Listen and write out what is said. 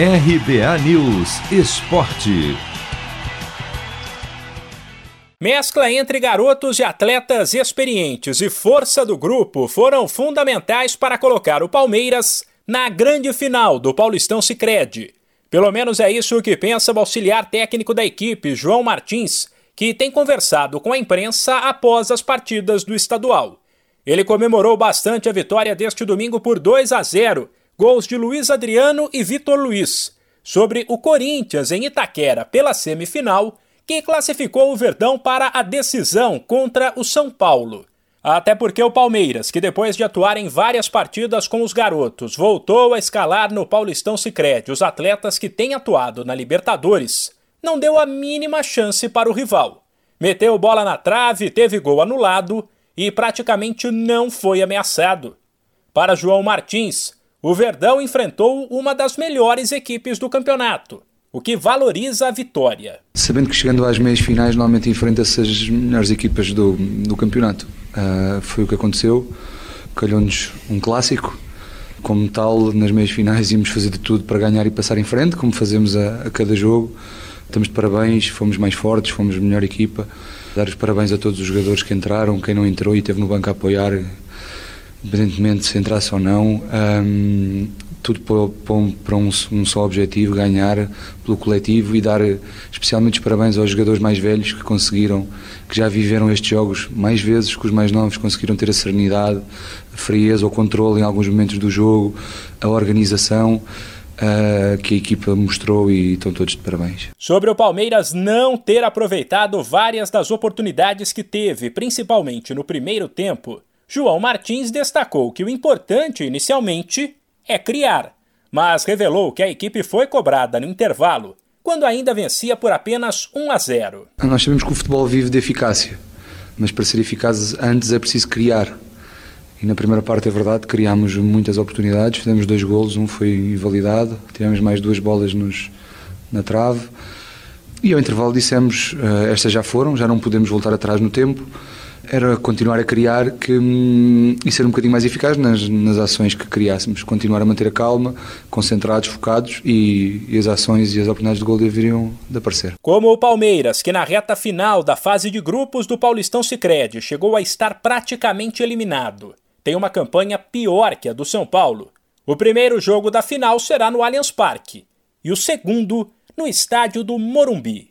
RBA News Esporte. Mescla entre garotos e atletas experientes e força do grupo foram fundamentais para colocar o Palmeiras na grande final do Paulistão Sicredi. Pelo menos é isso que pensa o auxiliar técnico da equipe, João Martins, que tem conversado com a imprensa após as partidas do estadual. Ele comemorou bastante a vitória deste domingo por 2 a 0, gols de Luiz Adriano e Vitor Luiz, sobre o Corinthians em Itaquera pela semifinal, que classificou o Verdão para a decisão contra o São Paulo. Até porque o Palmeiras, que depois de atuar em várias partidas com os garotos, voltou a escalar no Paulistão Sicredi os atletas que têm atuado na Libertadores, não deu a mínima chance para o rival. Meteu bola na trave, teve gol anulado e praticamente não foi ameaçado. Para João Martins, o Verdão enfrentou uma das melhores equipes do campeonato, o que valoriza a vitória. Sabendo que chegando às meias finais normalmente enfrenta-se as melhores equipas do, do campeonato. Uh, foi o que aconteceu, calhou-nos um clássico. Como tal, nas meias finais íamos fazer de tudo para ganhar e passar em frente, como fazemos a, a cada jogo. Estamos de parabéns, fomos mais fortes, fomos melhor equipa. Dar os parabéns a todos os jogadores que entraram, quem não entrou e esteve no banco a apoiar, independentemente se entrasse ou não. Um, tudo para, para um, um, só objetivo, ganhar pelo coletivo e dar especialmente os parabéns aos jogadores mais velhos que conseguiram, que já viveram estes jogos mais vezes que os mais novos, conseguiram ter a serenidade, a frieza, o controle em alguns momentos do jogo, a organização uh, que a equipa mostrou e estão todos de parabéns. Sobre o Palmeiras não ter aproveitado várias das oportunidades que teve, principalmente no primeiro tempo, João Martins destacou que o importante inicialmente é criar, mas revelou que a equipe foi cobrada no intervalo, quando ainda vencia por apenas 1 a 0. Nós sabemos que o futebol vive de eficácia, mas para ser eficaz antes é preciso criar. E na primeira parte é verdade, criámos muitas oportunidades, fizemos dois golos, um foi invalidado, tivemos mais duas bolas nos, na trave. E ao intervalo dissemos, uh, estas já foram, já não podemos voltar atrás no tempo. Era continuar a criar que, um, e ser um bocadinho mais eficaz nas, nas ações que criássemos. Continuar a manter a calma, concentrados, focados e, e as ações e as oportunidades de gol deveriam de aparecer. Como o Palmeiras, que na reta final da fase de grupos do Paulistão Sicredi chegou a estar praticamente eliminado tem uma campanha pior que a do São Paulo. O primeiro jogo da final será no Allianz Parque e o segundo no estádio do Morumbi.